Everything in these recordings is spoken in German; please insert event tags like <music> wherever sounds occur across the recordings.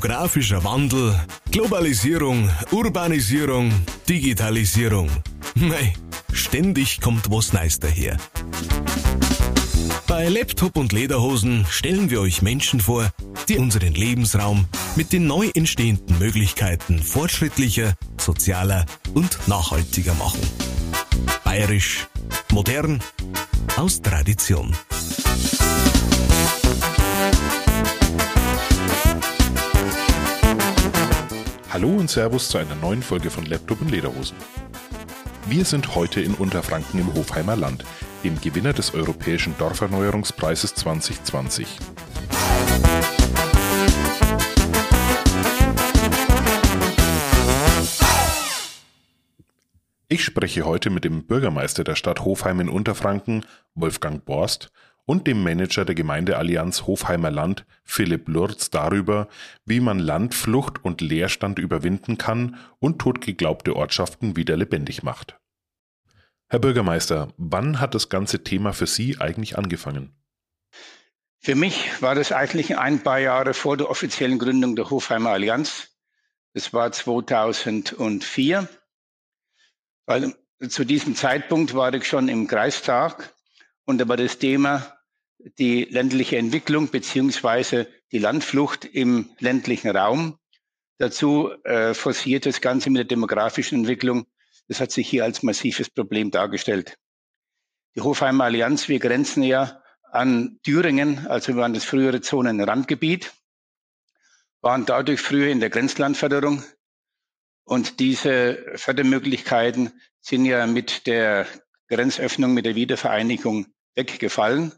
Demografischer Wandel, Globalisierung, Urbanisierung, Digitalisierung. Mei, ständig kommt was Neues daher. Bei Laptop und Lederhosen stellen wir euch Menschen vor, die unseren Lebensraum mit den neu entstehenden Möglichkeiten fortschrittlicher, sozialer und nachhaltiger machen. Bayerisch, modern, aus Tradition. Hallo und Servus zu einer neuen Folge von Laptop und Lederhosen. Wir sind heute in Unterfranken im Hofheimer Land, dem Gewinner des Europäischen Dorferneuerungspreises 2020. Ich spreche heute mit dem Bürgermeister der Stadt Hofheim in Unterfranken, Wolfgang Borst, und dem Manager der Gemeindeallianz Hofheimer Land, Philipp Lurz, darüber, wie man Landflucht und Leerstand überwinden kann und totgeglaubte Ortschaften wieder lebendig macht. Herr Bürgermeister, wann hat das ganze Thema für Sie eigentlich angefangen? Für mich war das eigentlich ein paar Jahre vor der offiziellen Gründung der Hofheimer Allianz. Das war 2004. Weil zu diesem Zeitpunkt war ich schon im Kreistag und da war das Thema die ländliche Entwicklung beziehungsweise die Landflucht im ländlichen Raum. Dazu äh, forciert das Ganze mit der demografischen Entwicklung. Das hat sich hier als massives Problem dargestellt. Die Hofheimer Allianz, wir grenzen ja an Thüringen, also wir waren das frühere Zonenrandgebiet, waren dadurch früher in der Grenzlandförderung. Und diese Fördermöglichkeiten sind ja mit der Grenzöffnung, mit der Wiedervereinigung weggefallen.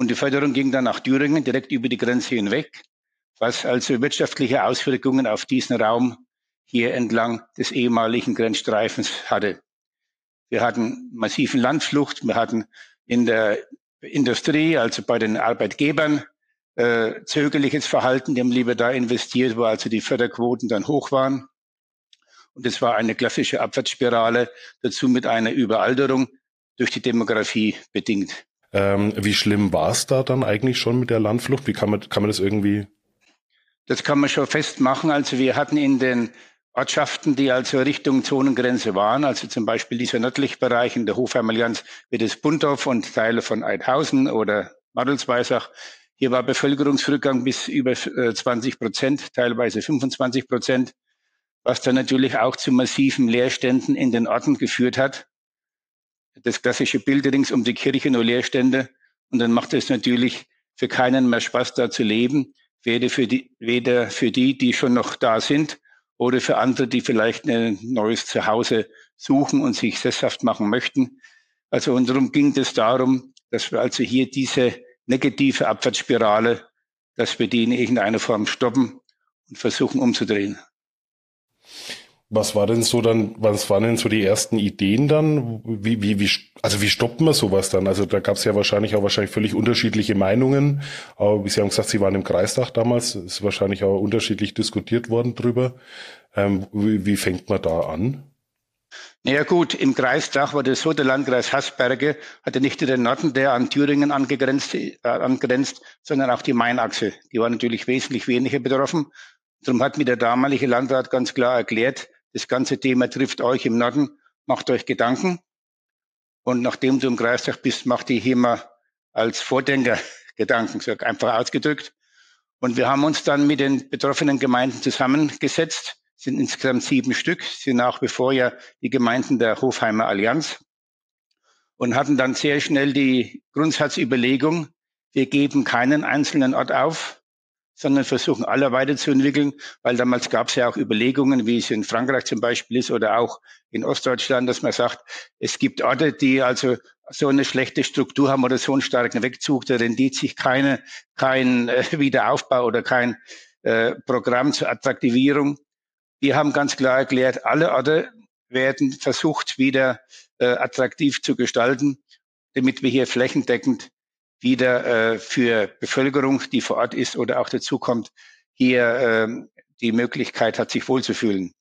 Und die Förderung ging dann nach Thüringen direkt über die Grenze hinweg, was also wirtschaftliche Auswirkungen auf diesen Raum hier entlang des ehemaligen Grenzstreifens hatte. Wir hatten massiven Landflucht, wir hatten in der Industrie, also bei den Arbeitgebern, äh, zögerliches Verhalten, die haben lieber da investiert, wo also die Förderquoten dann hoch waren. Und es war eine klassische Abwärtsspirale, dazu mit einer Überalterung durch die Demografie bedingt. Ähm, wie schlimm war es da dann eigentlich schon mit der Landflucht? Wie kann man, kann man das irgendwie? Das kann man schon festmachen. Also wir hatten in den Ortschaften, die also Richtung Zonengrenze waren, also zum Beispiel dieser nördliche Bereich in der Hofheimallianz wie das Buntorf und Teile von Eidhausen oder Madelsweisach. Hier war Bevölkerungsrückgang bis über 20 äh, Prozent, teilweise 25 Prozent, was dann natürlich auch zu massiven Leerständen in den Orten geführt hat das klassische Bild rings um die Kirche nur Leerstände. Und dann macht es natürlich für keinen mehr Spaß, da zu leben. Weder für die, weder für die, die schon noch da sind, oder für andere, die vielleicht ein neues Zuhause suchen und sich sesshaft machen möchten. Also und darum ging es darum, dass wir also hier diese negative Abwärtsspirale, dass wir die in irgendeiner Form stoppen und versuchen umzudrehen. Was war denn so dann, was waren denn so die ersten Ideen dann? Wie, wie, wie, also wie stoppt man sowas dann? Also da gab es ja wahrscheinlich auch wahrscheinlich völlig unterschiedliche Meinungen. Aber wie Sie haben gesagt, Sie waren im Kreistag damals, ist wahrscheinlich auch unterschiedlich diskutiert worden drüber. Ähm, wie, wie fängt man da an? Ja gut, im Kreisdach war das so, der Landkreis Hasberge hatte nicht nur den Norden, der an Thüringen angegrenzt, äh, angrenzt, sondern auch die Mainachse. Die war natürlich wesentlich weniger betroffen. Darum hat mir der damalige Landrat ganz klar erklärt, das ganze Thema trifft euch im Norden. Macht euch Gedanken. Und nachdem du im Kreistag bist, macht die hier mal als Vordenker <laughs> Gedanken, so einfach ausgedrückt. Und wir haben uns dann mit den betroffenen Gemeinden zusammengesetzt, sind insgesamt sieben Stück, sind nach wie vor ja die Gemeinden der Hofheimer Allianz und hatten dann sehr schnell die Grundsatzüberlegung, wir geben keinen einzelnen Ort auf, sondern versuchen alle weiterzuentwickeln, weil damals gab es ja auch Überlegungen, wie es in Frankreich zum Beispiel ist oder auch in Ostdeutschland, dass man sagt, es gibt Orte, die also so eine schlechte Struktur haben oder so einen starken Wegzug, da rendiert sich keine, kein äh, <laughs> Wiederaufbau oder kein äh, Programm zur Attraktivierung. Wir haben ganz klar erklärt, alle Orte werden versucht, wieder äh, attraktiv zu gestalten, damit wir hier flächendeckend wieder äh, für Bevölkerung, die vor Ort ist oder auch dazukommt, hier äh, die Möglichkeit hat, sich wohlzufühlen.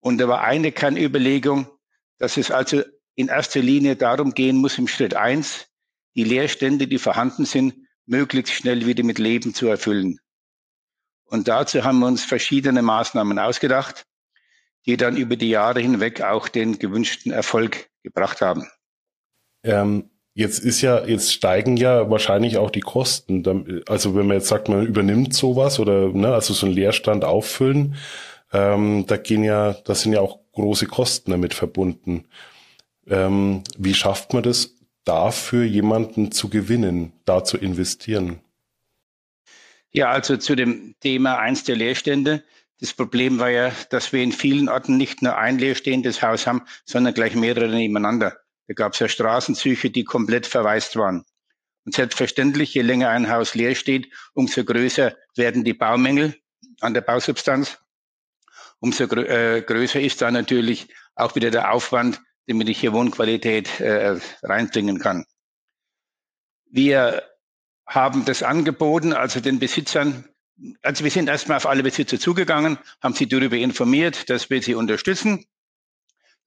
Und da war eine Kernüberlegung, dass es also in erster Linie darum gehen muss, im Schritt eins, die Leerstände, die vorhanden sind, möglichst schnell wieder mit Leben zu erfüllen. Und dazu haben wir uns verschiedene Maßnahmen ausgedacht, die dann über die Jahre hinweg auch den gewünschten Erfolg gebracht haben. Ähm, jetzt ist ja, jetzt steigen ja wahrscheinlich auch die Kosten. Also wenn man jetzt sagt, man übernimmt sowas oder ne, also so einen Leerstand auffüllen, ähm, da gehen ja, da sind ja auch große Kosten damit verbunden. Ähm, wie schafft man das, dafür jemanden zu gewinnen, da zu investieren? Ja, also zu dem Thema eins der Leerstände. Das Problem war ja, dass wir in vielen Orten nicht nur ein leerstehendes Haus haben, sondern gleich mehrere nebeneinander. Da gab es ja Straßenzüge, die komplett verwaist waren. Und selbstverständlich, je länger ein Haus leer steht, umso größer werden die Baumängel an der Bausubstanz. Umso grö äh, größer ist da natürlich auch wieder der Aufwand, damit ich hier Wohnqualität äh, reinbringen kann. Wir haben das angeboten, also den Besitzern, also wir sind erstmal auf alle Besitzer zugegangen, haben sie darüber informiert, dass wir sie unterstützen,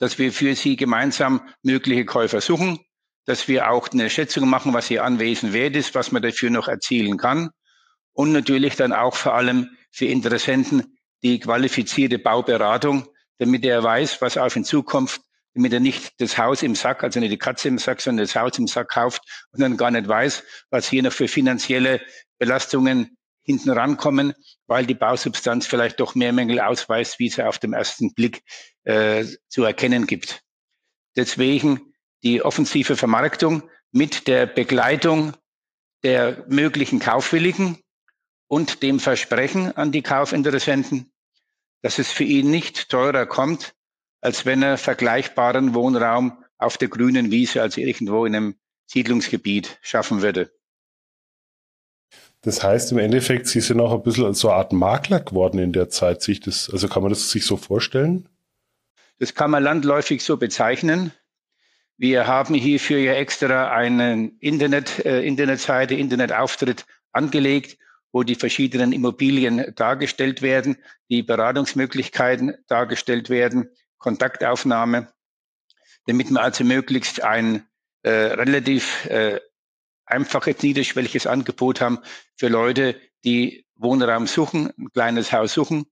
dass wir für sie gemeinsam mögliche Käufer suchen, dass wir auch eine Schätzung machen, was ihr Anwesen wert ist, was man dafür noch erzielen kann. Und natürlich dann auch vor allem für Interessenten die qualifizierte Bauberatung, damit er weiß, was auf ihn zukommt, damit er nicht das Haus im Sack, also nicht die Katze im Sack, sondern das Haus im Sack kauft und dann gar nicht weiß, was hier noch für finanzielle Belastungen hinten rankommen, weil die Bausubstanz vielleicht doch mehr Mängel ausweist, wie sie auf dem ersten Blick äh, zu erkennen gibt. Deswegen die offensive Vermarktung mit der Begleitung der möglichen Kaufwilligen und dem Versprechen an die Kaufinteressenten, dass es für ihn nicht teurer kommt, als wenn er vergleichbaren Wohnraum auf der grünen Wiese, also irgendwo in einem Siedlungsgebiet schaffen würde. Das heißt im Endeffekt, Sie sind auch ein bisschen so eine Art Makler geworden in der Zeit. Sich das, also kann man das sich so vorstellen? Das kann man landläufig so bezeichnen. Wir haben hierfür ja extra eine Internet, äh, Internetseite, Internetauftritt angelegt, wo die verschiedenen Immobilien dargestellt werden, die Beratungsmöglichkeiten dargestellt werden, Kontaktaufnahme, damit wir also möglichst ein äh, relativ äh, einfaches, niederschwelliges Angebot haben für Leute, die Wohnraum suchen, ein kleines Haus suchen.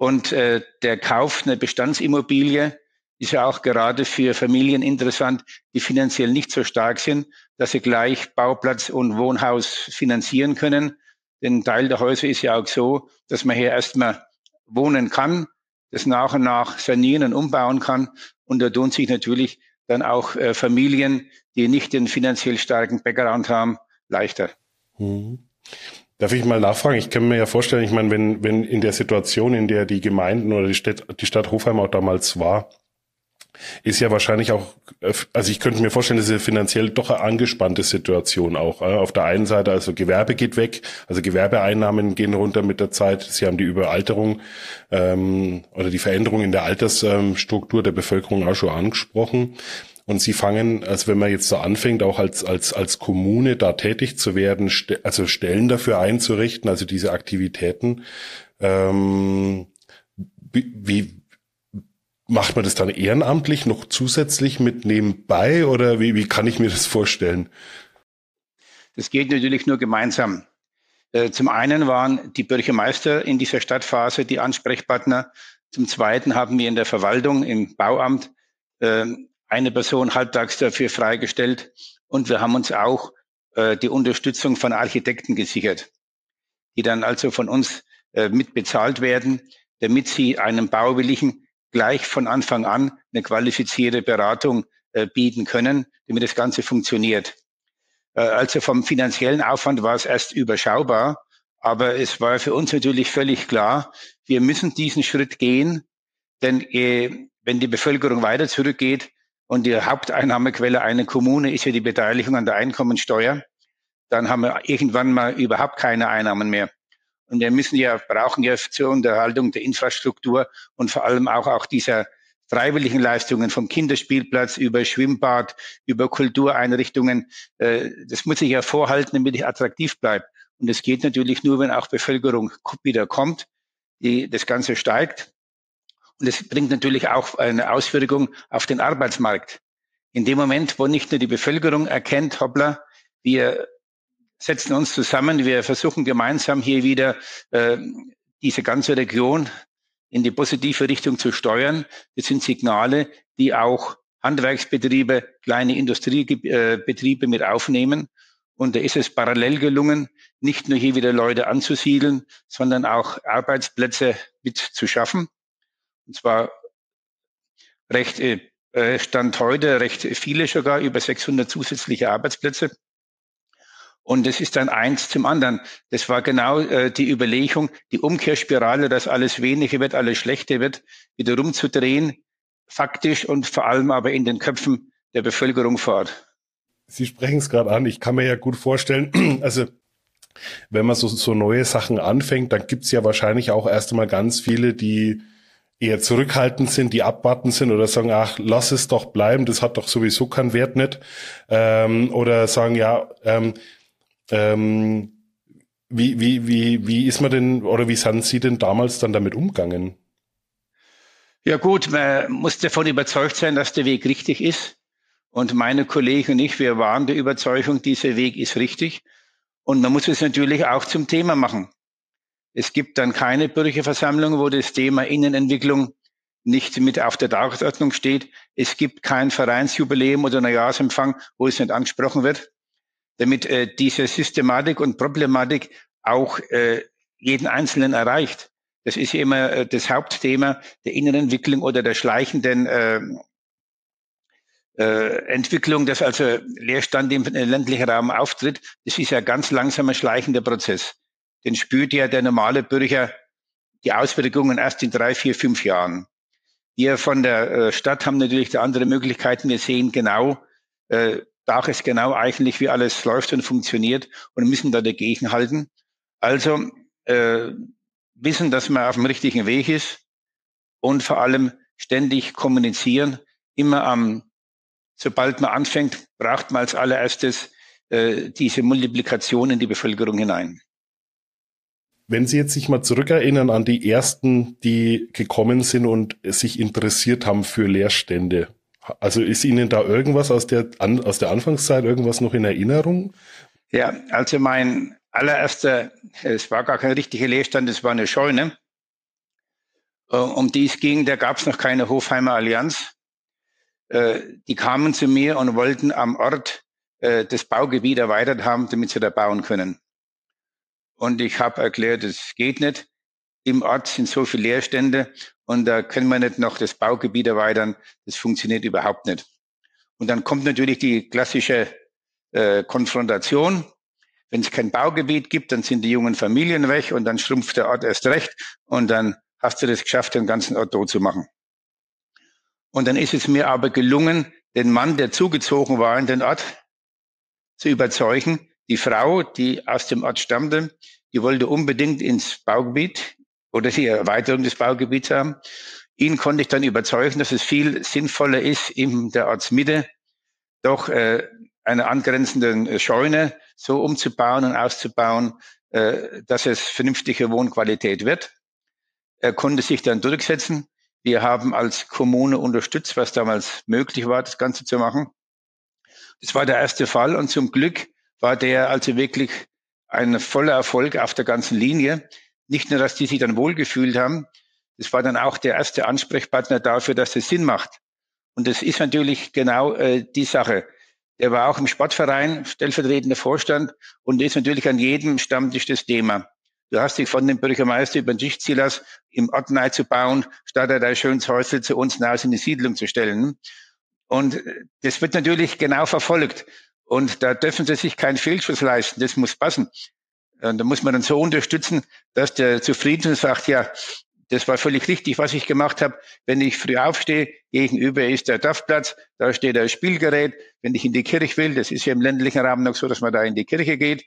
Und äh, der Kauf einer Bestandsimmobilie ist ja auch gerade für Familien interessant, die finanziell nicht so stark sind, dass sie gleich Bauplatz und Wohnhaus finanzieren können. Denn Teil der Häuser ist ja auch so, dass man hier erstmal wohnen kann, das nach und nach sanieren und umbauen kann. Und da tun sich natürlich dann auch äh, Familien, die nicht den finanziell starken Background haben, leichter. Mhm. Darf ich mal nachfragen? Ich kann mir ja vorstellen, ich meine, wenn, wenn in der Situation, in der die Gemeinden oder die Stadt, die Stadt Hofheim auch damals war, ist ja wahrscheinlich auch, also ich könnte mir vorstellen, das ist ja finanziell doch eine angespannte Situation auch. Auf der einen Seite, also Gewerbe geht weg, also Gewerbeeinnahmen gehen runter mit der Zeit. Sie haben die Überalterung ähm, oder die Veränderung in der Altersstruktur der Bevölkerung auch schon angesprochen. Und sie fangen, also wenn man jetzt so anfängt, auch als, als, als Kommune da tätig zu werden, also Stellen dafür einzurichten, also diese Aktivitäten, ähm, wie, Macht man das dann ehrenamtlich noch zusätzlich mit nebenbei oder wie, wie kann ich mir das vorstellen? Das geht natürlich nur gemeinsam. Äh, zum einen waren die Bürgermeister in dieser Stadtphase die Ansprechpartner. Zum zweiten haben wir in der Verwaltung, im Bauamt, äh, eine Person halbtags dafür freigestellt. Und wir haben uns auch äh, die Unterstützung von Architekten gesichert, die dann also von uns mitbezahlt werden, damit sie einem Bauwilligen gleich von Anfang an eine qualifizierte Beratung äh, bieten können, damit das Ganze funktioniert. Äh, also vom finanziellen Aufwand war es erst überschaubar, aber es war für uns natürlich völlig klar, wir müssen diesen Schritt gehen, denn äh, wenn die Bevölkerung weiter zurückgeht und die Haupteinnahmequelle einer Kommune ist ja die Beteiligung an der Einkommensteuer, dann haben wir irgendwann mal überhaupt keine Einnahmen mehr. Und wir müssen ja, brauchen ja zur Unterhaltung der Infrastruktur und vor allem auch, auch dieser freiwilligen Leistungen vom Kinderspielplatz über Schwimmbad, über Kultureinrichtungen. Äh, das muss ich ja vorhalten, damit ich attraktiv bleibe. Und es geht natürlich nur, wenn auch Bevölkerung wieder kommt, die, das Ganze steigt. Und es bringt natürlich auch eine Auswirkung auf den Arbeitsmarkt. In dem Moment, wo nicht nur die Bevölkerung erkennt, hoppla, wir setzen uns zusammen, wir versuchen gemeinsam hier wieder äh, diese ganze Region in die positive Richtung zu steuern. Das sind Signale, die auch Handwerksbetriebe, kleine Industriebetriebe mit aufnehmen. Und da ist es parallel gelungen, nicht nur hier wieder Leute anzusiedeln, sondern auch Arbeitsplätze mit zu schaffen. Und zwar recht äh, Stand heute recht viele sogar, über 600 zusätzliche Arbeitsplätze. Und das ist dann eins zum anderen. Das war genau äh, die Überlegung, die Umkehrspirale, dass alles weniger wird, alles schlechter wird, wieder rumzudrehen, faktisch und vor allem aber in den Köpfen der Bevölkerung vor Ort. Sie sprechen es gerade an. Ich kann mir ja gut vorstellen, <clears throat> also wenn man so, so neue Sachen anfängt, dann gibt's ja wahrscheinlich auch erst einmal ganz viele, die eher zurückhaltend sind, die abwarten sind oder sagen, ach, lass es doch bleiben, das hat doch sowieso keinen Wert nicht. Ähm, oder sagen, ja, ähm, ähm, wie, wie, wie, wie ist man denn oder wie sind Sie denn damals dann damit umgegangen? Ja gut, man muss davon überzeugt sein, dass der Weg richtig ist. Und meine Kollegen und ich, wir waren der Überzeugung, dieser Weg ist richtig. Und man muss es natürlich auch zum Thema machen. Es gibt dann keine Bürgerversammlung, wo das Thema Innenentwicklung nicht mit auf der Tagesordnung steht. Es gibt kein Vereinsjubiläum oder Neujahrsempfang, wo es nicht angesprochen wird damit äh, diese Systematik und Problematik auch äh, jeden Einzelnen erreicht. Das ist immer äh, das Hauptthema der Innenentwicklung oder der schleichenden äh, äh, Entwicklung, dass also Leerstand im ländlichen Raum auftritt. Das ist ja ganz langsamer schleichender Prozess. Den spürt ja der normale Bürger die Auswirkungen erst in drei, vier, fünf Jahren. Wir von der äh, Stadt haben natürlich da andere Möglichkeiten. Wir sehen genau, äh, Dach ist genau eigentlich, wie alles läuft und funktioniert und müssen da dagegen halten. Also äh, wissen, dass man auf dem richtigen Weg ist und vor allem ständig kommunizieren. Immer am, sobald man anfängt, braucht man als allererstes äh, diese Multiplikation in die Bevölkerung hinein. Wenn Sie jetzt sich mal zurückerinnern an die ersten, die gekommen sind und sich interessiert haben für Leerstände, also ist Ihnen da irgendwas aus der, an, aus der Anfangszeit, irgendwas noch in Erinnerung? Ja, also mein allererster, es war gar kein richtiger Leerstand, es war eine Scheune. Äh, um die es ging, da gab es noch keine Hofheimer Allianz. Äh, die kamen zu mir und wollten am Ort äh, das Baugebiet erweitert haben, damit sie da bauen können. Und ich habe erklärt, es geht nicht. Im Ort sind so viele Leerstände und da können wir nicht noch das Baugebiet erweitern. Das funktioniert überhaupt nicht. Und dann kommt natürlich die klassische äh, Konfrontation. Wenn es kein Baugebiet gibt, dann sind die jungen Familien weg und dann schrumpft der Ort erst recht und dann hast du das geschafft, den ganzen Ort tot zu machen. Und dann ist es mir aber gelungen, den Mann, der zugezogen war in den Ort, zu überzeugen. Die Frau, die aus dem Ort stammte, die wollte unbedingt ins Baugebiet, oder die Erweiterung des Baugebiets haben. Ihn konnte ich dann überzeugen, dass es viel sinnvoller ist, in der Ortsmitte doch äh, eine angrenzende Scheune so umzubauen und auszubauen, äh, dass es vernünftige Wohnqualität wird. Er konnte sich dann durchsetzen. Wir haben als Kommune unterstützt, was damals möglich war, das Ganze zu machen. Das war der erste Fall und zum Glück war der also wirklich ein voller Erfolg auf der ganzen Linie. Nicht nur, dass die sich dann wohlgefühlt haben, das war dann auch der erste Ansprechpartner dafür, dass es Sinn macht. Und das ist natürlich genau äh, die Sache. Der war auch im Sportverein stellvertretender Vorstand und ist natürlich an jedem Stammtisch das Thema. Du hast dich von dem Bürgermeister über den lassen, im Ort zu bauen, statt er da schönes Häusl zu uns hinaus in die Siedlung zu stellen. Und äh, das wird natürlich genau verfolgt. Und da dürfen sie sich keinen Fehlschuss leisten. Das muss passen. Und da muss man dann so unterstützen, dass der zufrieden sagt, ja, das war völlig richtig, was ich gemacht habe. Wenn ich früh aufstehe, gegenüber ist der Dorfplatz, da steht ein Spielgerät. Wenn ich in die Kirche will, das ist ja im ländlichen Raum noch so, dass man da in die Kirche geht,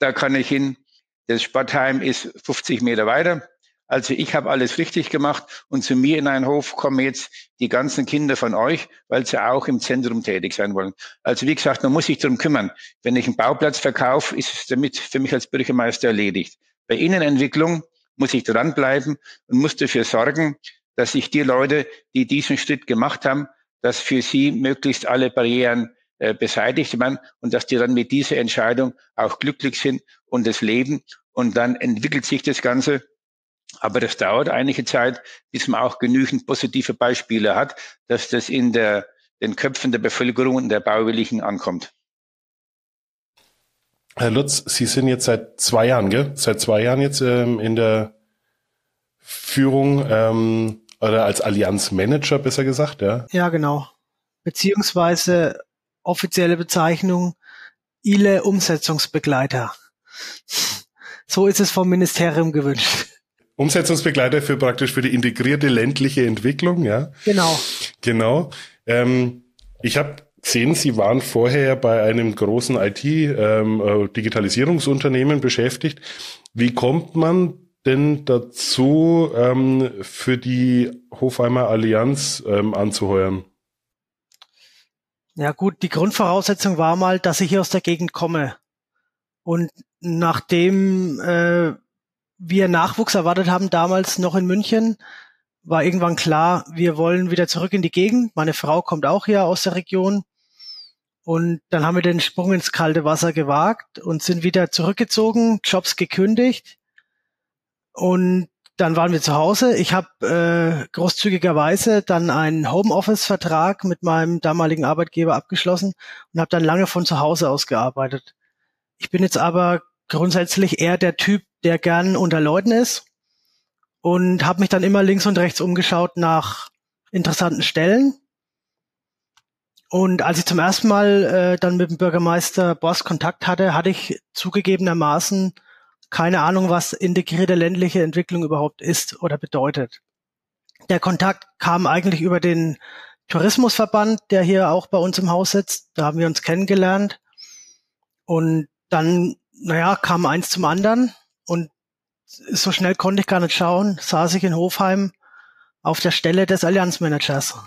da kann ich hin. Das Sportheim ist 50 Meter weiter. Also ich habe alles richtig gemacht und zu mir in einen Hof kommen jetzt die ganzen Kinder von euch, weil sie auch im Zentrum tätig sein wollen. Also wie gesagt, man muss sich darum kümmern. Wenn ich einen Bauplatz verkaufe, ist es damit für mich als Bürgermeister erledigt. Bei Innenentwicklung muss ich dranbleiben und muss dafür sorgen, dass sich die Leute, die diesen Schritt gemacht haben, dass für sie möglichst alle Barrieren äh, beseitigt werden und dass die dann mit dieser Entscheidung auch glücklich sind und das leben. Und dann entwickelt sich das Ganze Aber das dauert einige Zeit, bis man auch genügend positive Beispiele hat, dass das in der, den Köpfen der Bevölkerung und der Bauwilligen ankommt. Herr Lutz, Sie sind jetzt seit zwei Jahren, gell? Seit zwei Jahren jetzt ähm, in der Führung ähm, oder als Allianzmanager besser gesagt, ja? Ja, genau. Beziehungsweise offizielle Bezeichnung ILE Umsetzungsbegleiter. So ist es vom Ministerium gewünscht. Umsetzungsbegleiter für praktisch für die integrierte ländliche Entwicklung, ja? Genau. Genau. Ähm, ich habe gesehen, Sie waren vorher bei einem großen IT-Digitalisierungsunternehmen ähm, beschäftigt. Wie kommt man denn dazu, ähm, für die Hofheimer Allianz ähm, anzuheuern? Ja gut, die Grundvoraussetzung war mal, dass ich hier aus der Gegend komme. Und nachdem äh, wir Nachwuchs erwartet haben, damals noch in München, war irgendwann klar, wir wollen wieder zurück in die Gegend. Meine Frau kommt auch hier aus der Region. Und dann haben wir den Sprung ins kalte Wasser gewagt und sind wieder zurückgezogen, Jobs gekündigt. Und dann waren wir zu Hause. Ich habe äh, großzügigerweise dann einen Homeoffice-Vertrag mit meinem damaligen Arbeitgeber abgeschlossen und habe dann lange von zu Hause aus gearbeitet. Ich bin jetzt aber grundsätzlich eher der Typ, der gern unter Leuten ist und habe mich dann immer links und rechts umgeschaut nach interessanten Stellen. Und als ich zum ersten Mal äh, dann mit dem Bürgermeister Boss Kontakt hatte, hatte ich zugegebenermaßen keine Ahnung, was integrierte ländliche Entwicklung überhaupt ist oder bedeutet. Der Kontakt kam eigentlich über den Tourismusverband, der hier auch bei uns im Haus sitzt. Da haben wir uns kennengelernt. Und dann, naja, kam eins zum anderen. Und so schnell konnte ich gar nicht schauen, saß ich in Hofheim auf der Stelle des Allianzmanagers.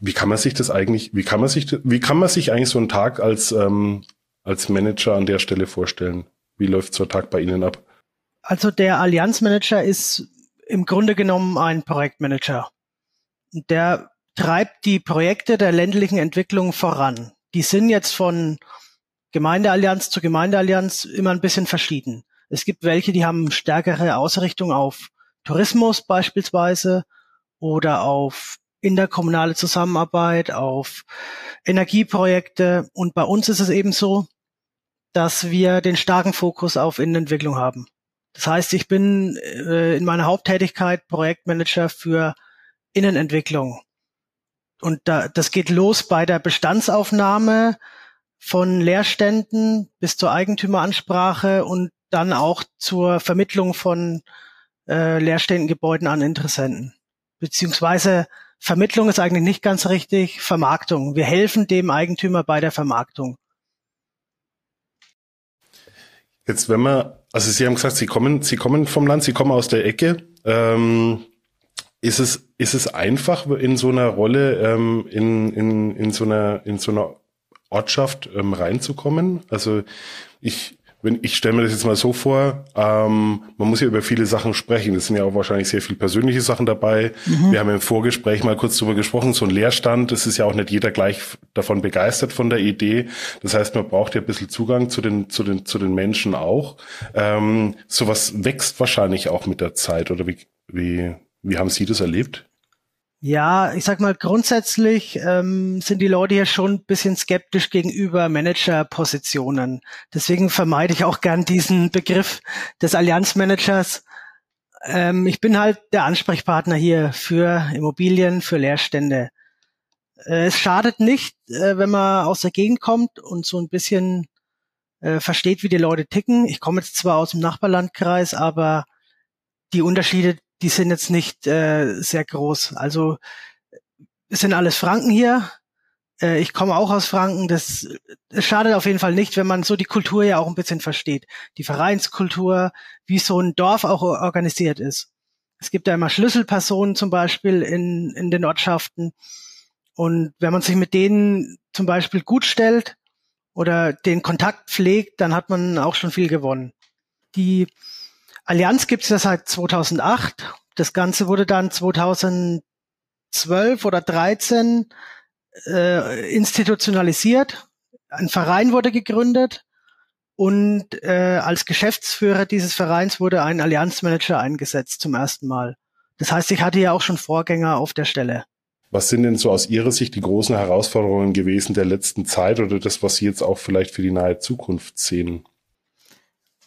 Wie kann man sich das eigentlich, wie kann man sich, wie kann man sich eigentlich so einen Tag als, ähm, als Manager an der Stelle vorstellen? Wie läuft so ein Tag bei Ihnen ab? Also der Allianzmanager ist im Grunde genommen ein Projektmanager. Der treibt die Projekte der ländlichen Entwicklung voran. Die sind jetzt von Gemeindeallianz zu Gemeindeallianz immer ein bisschen verschieden. Es gibt welche, die haben stärkere Ausrichtung auf Tourismus beispielsweise oder auf interkommunale Zusammenarbeit, auf Energieprojekte. Und bei uns ist es eben so, dass wir den starken Fokus auf Innenentwicklung haben. Das heißt, ich bin äh, in meiner Haupttätigkeit Projektmanager für Innenentwicklung. Und da, das geht los bei der Bestandsaufnahme von Leerständen bis zur Eigentümeransprache und dann auch zur Vermittlung von äh, leerstehenden Gebäuden an Interessenten. Beziehungsweise Vermittlung ist eigentlich nicht ganz richtig, Vermarktung. Wir helfen dem Eigentümer bei der Vermarktung. Jetzt, wenn man, also Sie haben gesagt, Sie kommen, Sie kommen vom Land, Sie kommen aus der Ecke. Ähm, ist es, ist es einfach in so einer Rolle, ähm, in, in, in so einer, in so einer Ortschaft ähm, reinzukommen? Also ich, wenn ich stelle mir das jetzt mal so vor, ähm, man muss ja über viele Sachen sprechen. Das sind ja auch wahrscheinlich sehr viel persönliche Sachen dabei. Mhm. Wir haben im Vorgespräch mal kurz drüber gesprochen, so ein Leerstand, das ist ja auch nicht jeder gleich davon begeistert von der Idee. Das heißt, man braucht ja ein bisschen Zugang zu den, zu den, zu den Menschen auch. Ähm, sowas wächst wahrscheinlich auch mit der Zeit, oder wie, wie, wie haben Sie das erlebt? Ja, ich sag mal, grundsätzlich ähm, sind die Leute hier schon ein bisschen skeptisch gegenüber Managerpositionen. Deswegen vermeide ich auch gern diesen Begriff des Allianzmanagers. Ähm, ich bin halt der Ansprechpartner hier für Immobilien, für Leerstände. Äh, es schadet nicht, äh, wenn man aus der Gegend kommt und so ein bisschen äh, versteht, wie die Leute ticken. Ich komme jetzt zwar aus dem Nachbarlandkreis, aber die Unterschiede, die sind jetzt nicht äh, sehr groß. Also es sind alles Franken hier. Äh, ich komme auch aus Franken. Das, das schadet auf jeden Fall nicht, wenn man so die Kultur ja auch ein bisschen versteht. Die Vereinskultur, wie so ein Dorf auch organisiert ist. Es gibt da immer Schlüsselpersonen zum Beispiel in, in den Ortschaften. Und wenn man sich mit denen zum Beispiel gut stellt oder den Kontakt pflegt, dann hat man auch schon viel gewonnen. Die Allianz gibt es ja seit 2008. Das Ganze wurde dann 2012 oder 13 äh, institutionalisiert. Ein Verein wurde gegründet Und äh, als Geschäftsführer dieses Vereins wurde ein Allianzmanager eingesetzt zum ersten Mal. Das heißt, ich hatte ja auch schon Vorgänger auf der Stelle. Was sind denn so aus Ihrer Sicht die großen Herausforderungen gewesen der letzten Zeit oder das, was Sie jetzt auch vielleicht für die nahe Zukunft sehen?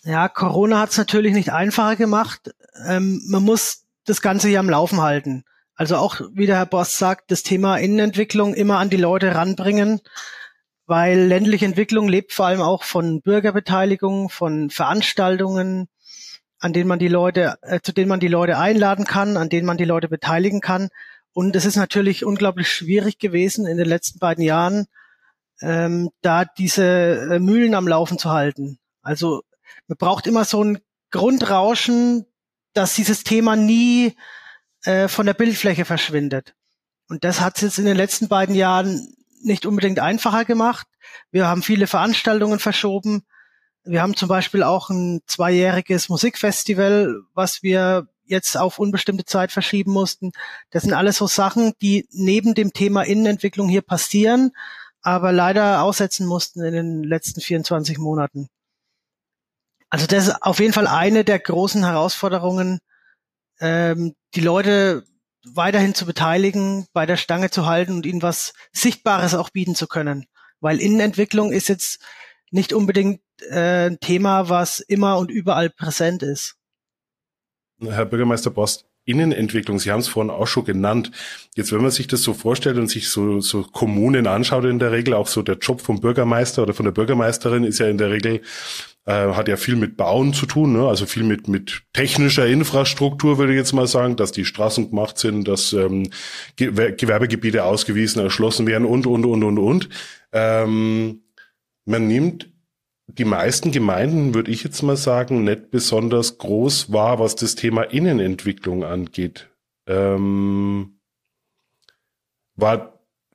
Ja, Corona hat es natürlich nicht einfacher gemacht. Ähm, man muss das Ganze hier am Laufen halten. Also auch, wie der Herr Boss sagt, das Thema Innenentwicklung immer an die Leute ranbringen, weil ländliche Entwicklung lebt vor allem auch von Bürgerbeteiligung, von Veranstaltungen, an denen man die Leute, äh, zu denen man die Leute einladen kann, an denen man die Leute beteiligen kann. Und es ist natürlich unglaublich schwierig gewesen in den letzten beiden Jahren, ähm, da diese äh, Mühlen am Laufen zu halten. Also man braucht immer so ein Grundrauschen, dass dieses Thema nie äh, von der Bildfläche verschwindet. Und das hat es jetzt in den letzten beiden Jahren nicht unbedingt einfacher gemacht. Wir haben viele Veranstaltungen verschoben. Wir haben zum Beispiel auch ein zweijähriges Musikfestival, was wir jetzt auf unbestimmte Zeit verschieben mussten. Das sind alles so Sachen, die neben dem Thema Innenentwicklung hier passieren, aber leider aussetzen mussten in den letzten 24 Monaten. Also das ist auf jeden Fall eine der großen Herausforderungen, ähm, die Leute weiterhin zu beteiligen, bei der Stange zu halten und ihnen was Sichtbares auch bieten zu können. Weil Innenentwicklung ist jetzt nicht unbedingt äh, ein Thema, was immer und überall präsent ist. Herr Bürgermeister Bost, Innenentwicklung, Sie haben es vorhin auch schon genannt. Jetzt, wenn man sich das so vorstellt und sich so, so Kommunen anschaut, in der Regel auch so der Job vom Bürgermeister oder von der Bürgermeisterin ist ja in der Regel, äh, hat ja viel mit Bauen zu tun, ne? also viel mit, mit technischer Infrastruktur, würde ich jetzt mal sagen, dass die Straßen gemacht sind, dass ähm, Gewerbegebiete ausgewiesen, erschlossen werden und, und, und, und, und. Ähm, man nimmt die meisten Gemeinden, würde ich jetzt mal sagen, nicht besonders groß war, was das Thema Innenentwicklung angeht. Ähm, war,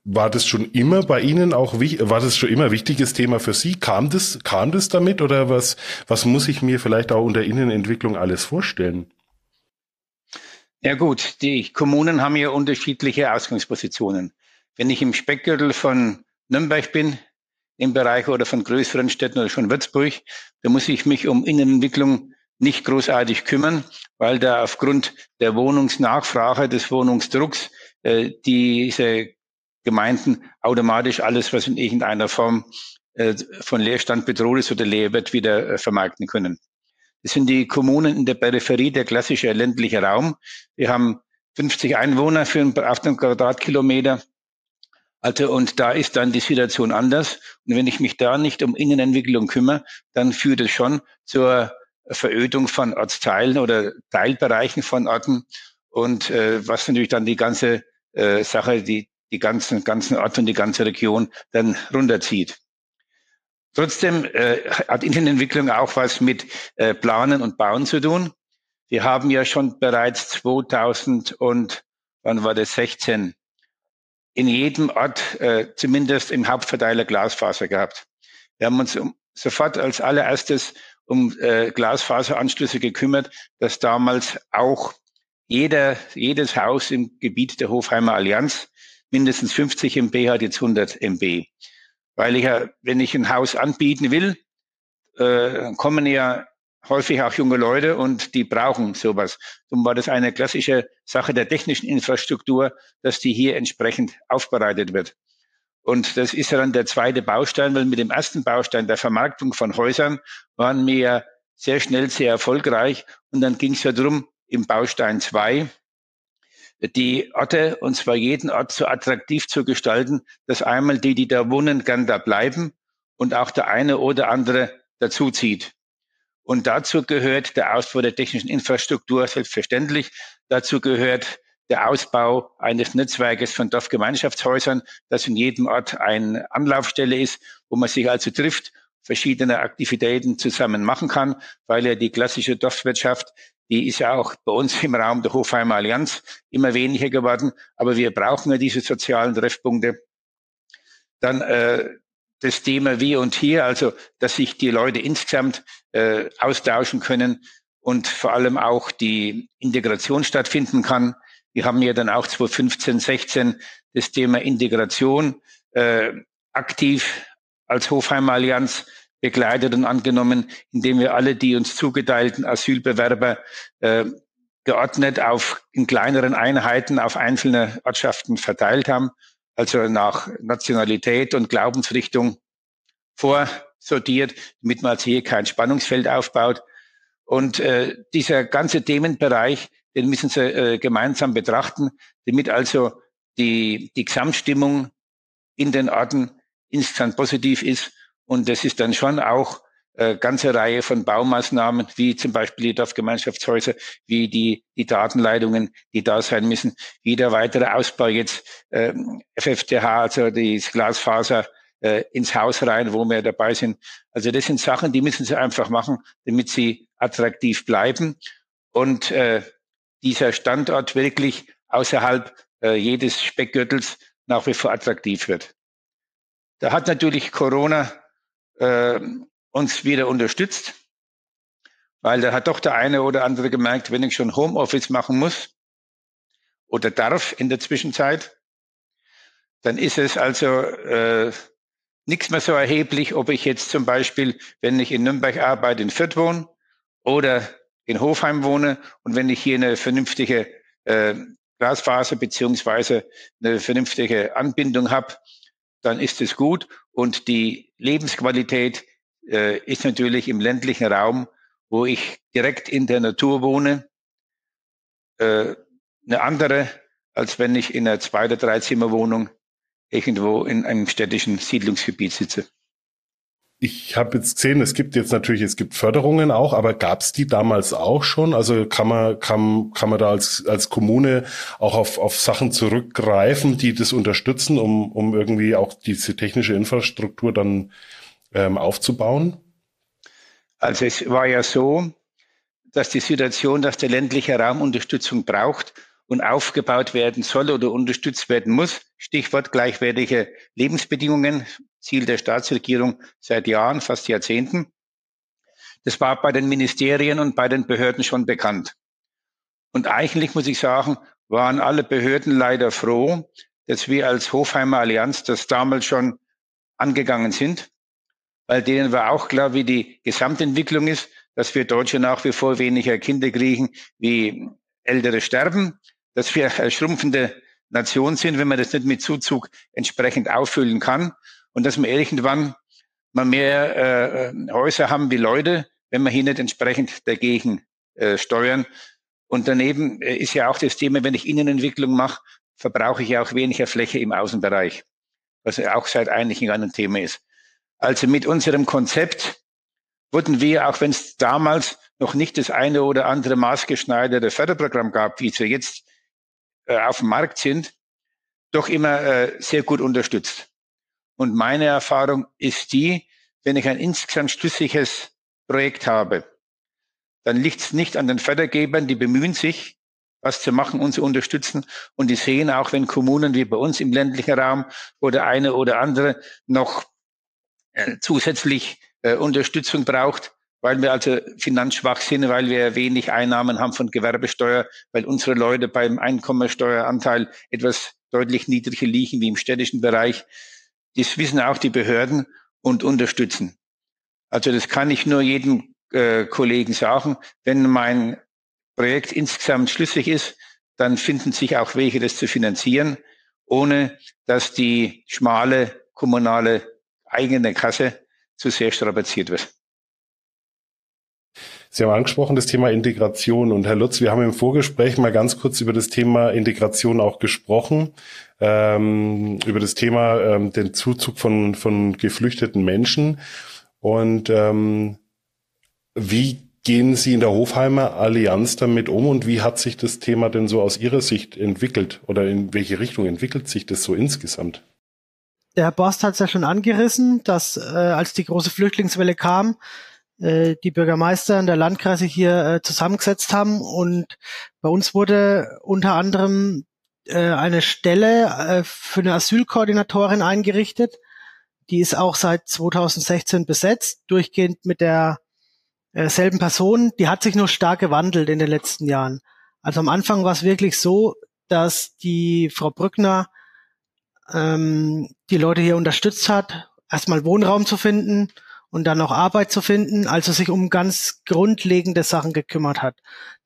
war das schon immer bei Ihnen auch war das schon immer wichtiges Thema für Sie? Kam das, kam das damit oder was, was muss ich mir vielleicht auch unter Innenentwicklung alles vorstellen? Ja gut, die Kommunen haben ja unterschiedliche Ausgangspositionen. Wenn ich im Speckgürtel von Nürnberg bin, im Bereich oder von größeren Städten oder schon Würzburg, da muss ich mich um Innenentwicklung nicht großartig kümmern, weil da aufgrund der Wohnungsnachfrage, des Wohnungsdrucks, äh, diese Gemeinden automatisch alles, was in irgendeiner Form äh, von Leerstand bedroht ist oder leer wird, wieder äh, vermarkten können. Das sind die Kommunen in der Peripherie, der klassische ländliche Raum. Wir haben 50 Einwohner für einen, auf den Quadratkilometer. Also, und da ist dann die Situation anders. Und wenn ich mich da nicht um Innenentwicklung kümmere, dann führt es schon zur Verödung von Ortsteilen oder Teilbereichen von Orten. Und äh, was natürlich dann die ganze äh, Sache, die, die ganzen, ganzen Orte und die ganze Region dann runterzieht. Trotzdem äh, hat Innenentwicklung auch was mit äh, Planen und Bauen zu tun. Wir haben ja schon bereits 2000 und wann war das 16 in jedem Ort äh, zumindest im Hauptverteiler Glasfaser gehabt. Wir haben uns um, sofort als allererstes um äh, Glasfaseranschlüsse gekümmert, dass damals auch jeder, jedes Haus im Gebiet der Hofheimer Allianz mindestens 50 MB hat, jetzt 100 MB. Weil ich ja, wenn ich ein Haus anbieten will, äh, kommen ja häufig auch junge Leute und die brauchen sowas. Darum war das eine klassische Sache der technischen Infrastruktur, dass die hier entsprechend aufbereitet wird. Und das ist dann der zweite Baustein, weil mit dem ersten Baustein der Vermarktung von Häusern waren wir sehr schnell sehr erfolgreich. Und dann ging es ja darum, im Baustein zwei die Orte, und zwar jeden Ort so attraktiv zu gestalten, dass einmal die, die da wohnen, gern da bleiben und auch der eine oder andere dazuzieht. Und dazu gehört der Ausbau der technischen Infrastruktur selbstverständlich. Dazu gehört der Ausbau eines Netzwerkes von Dorfgemeinschaftshäusern, das in jedem Ort eine Anlaufstelle ist, wo man sich also trifft, verschiedene Aktivitäten zusammen machen kann, weil ja die klassische Dorfwirtschaft, die ist ja auch bei uns im Raum der Hofheimer Allianz immer weniger geworden, aber wir brauchen ja diese sozialen Treffpunkte. Dann äh, das Thema wie und hier, also dass sich die Leute insgesamt äh, austauschen können und vor allem auch die Integration stattfinden kann. Wir haben ja dann auch 2015, 16 das Thema Integration äh, aktiv als Hofheimer Allianz begleitet und angenommen, indem wir alle die uns zugeteilten Asylbewerber äh, geordnet auf in kleineren Einheiten auf einzelne Ortschaften verteilt haben, also nach Nationalität und Glaubensrichtung vorsortiert, damit man also hier kein Spannungsfeld aufbaut. Und äh, dieser ganze Themenbereich, den müssen Sie äh, gemeinsam betrachten, damit also die, die Gesamtstimmung in den Orten insgesamt positiv ist. Und das ist dann schon auch äh, ganze Reihe von Baumaßnahmen, wie zum Beispiel die Dorfgemeinschaftshäuser, wie die, die Datenleitungen, die da sein müssen, wie der weitere Ausbau jetzt äh, FFTH, also die Glasfaser äh, ins Haus rein, wo wir dabei sind. Also das sind Sachen, die müssen sie einfach machen, damit sie attraktiv bleiben und äh, dieser Standort wirklich außerhalb äh, jedes Speckgürtels nach wie vor attraktiv wird. Da hat natürlich Corona äh, uns wieder unterstützt, weil da hat doch der eine oder andere gemerkt, wenn ich schon Homeoffice machen muss oder darf in der Zwischenzeit, dann ist es also äh, nichts mehr so erheblich, ob ich jetzt zum Beispiel, wenn ich in Nürnberg arbeite, in Fürth wohne oder in Hofheim wohne und wenn ich hier eine vernünftige äh, Glasfaser beziehungsweise eine vernünftige Anbindung habe, dann ist es gut und die Lebensqualität äh, ist natürlich im ländlichen Raum, wo ich direkt in der Natur wohne, äh, eine andere, als wenn ich in einer Zwei- oder Dreizimmerwohnung irgendwo in einem städtischen Siedlungsgebiet sitze. Ich habe jetzt gesehen, es gibt jetzt natürlich, es gibt Förderungen auch, aber gab es die damals auch schon? Also kann man, kann, kann man da als, als Kommune auch auf, auf Sachen zurückgreifen, die das unterstützen, um, um irgendwie auch diese technische Infrastruktur dann ähm, aufzubauen? Also es war ja so, dass die Situation, dass der ländliche Raum Unterstützung braucht und aufgebaut werden soll oder unterstützt werden muss. Stichwort gleichwertige Lebensbedingungen, Ziel der Staatsregierung seit Jahren, fast Jahrzehnten. Das war bei den Ministerien und bei den Behörden schon bekannt. Und eigentlich muss ich sagen, waren alle Behörden leider froh, dass wir als Hofheimer Allianz das damals schon angegangen sind weil denen war auch klar, wie die Gesamtentwicklung ist, dass wir Deutsche nach wie vor weniger Kinder kriegen, wie Ältere sterben, dass wir eine schrumpfende Nation sind, wenn man das nicht mit Zuzug entsprechend auffüllen kann und dass wir irgendwann mal mehr äh, Häuser haben wie Leute, wenn wir hier nicht entsprechend dagegen äh, steuern. Und daneben äh, ist ja auch das Thema, wenn ich Innenentwicklung mache, verbrauche ich ja auch weniger Fläche im Außenbereich, was ja auch seit einigen Jahren ein Thema ist. Also mit unserem Konzept wurden wir, auch wenn es damals noch nicht das eine oder andere maßgeschneiderte Förderprogramm gab, wie es wir jetzt äh, auf dem Markt sind, doch immer äh, sehr gut unterstützt. Und meine Erfahrung ist die, wenn ich ein insgesamt schlüssiges Projekt habe, dann liegt es nicht an den Fördergebern, die bemühen sich, was zu machen und zu unterstützen. Und die sehen auch, wenn Kommunen wie bei uns im ländlichen Raum oder eine oder andere noch äh, zusätzlich äh, Unterstützung braucht, weil wir also finanzschwach sind, weil wir wenig Einnahmen haben von Gewerbesteuer, weil unsere Leute beim Einkommensteueranteil etwas deutlich niedriger liegen wie im städtischen Bereich. Das wissen auch die Behörden und unterstützen. Also das kann ich nur jedem äh, Kollegen sagen. Wenn mein Projekt insgesamt schlüssig ist, dann finden sich auch Wege, das zu finanzieren, ohne dass die schmale kommunale eigene Kasse zu sehr strapaziert wird. Sie haben angesprochen das Thema Integration und Herr Lutz, wir haben im Vorgespräch mal ganz kurz über das Thema Integration auch gesprochen, ähm, über das Thema ähm, den Zuzug von, von geflüchteten Menschen und ähm, wie gehen Sie in der Hofheimer Allianz damit um und wie hat sich das Thema denn so aus Ihrer Sicht entwickelt oder in welche Richtung entwickelt sich das so insgesamt? der Herr Borst hat es ja schon angerissen, dass äh, als die große Flüchtlingswelle kam, äh, die Bürgermeister und der Landkreise hier äh, zusammengesetzt haben und bei uns wurde unter anderem äh, eine Stelle äh, für eine Asylkoordinatorin eingerichtet. Die ist auch seit 2016 besetzt, durchgehend mit der äh, selben Person. Die hat sich nur stark gewandelt in den letzten Jahren. Also am Anfang war es wirklich so, dass die Frau Brückner ähm, die Leute hier unterstützt hat, erstmal Wohnraum zu finden und dann noch Arbeit zu finden, also sich um ganz grundlegende Sachen gekümmert hat.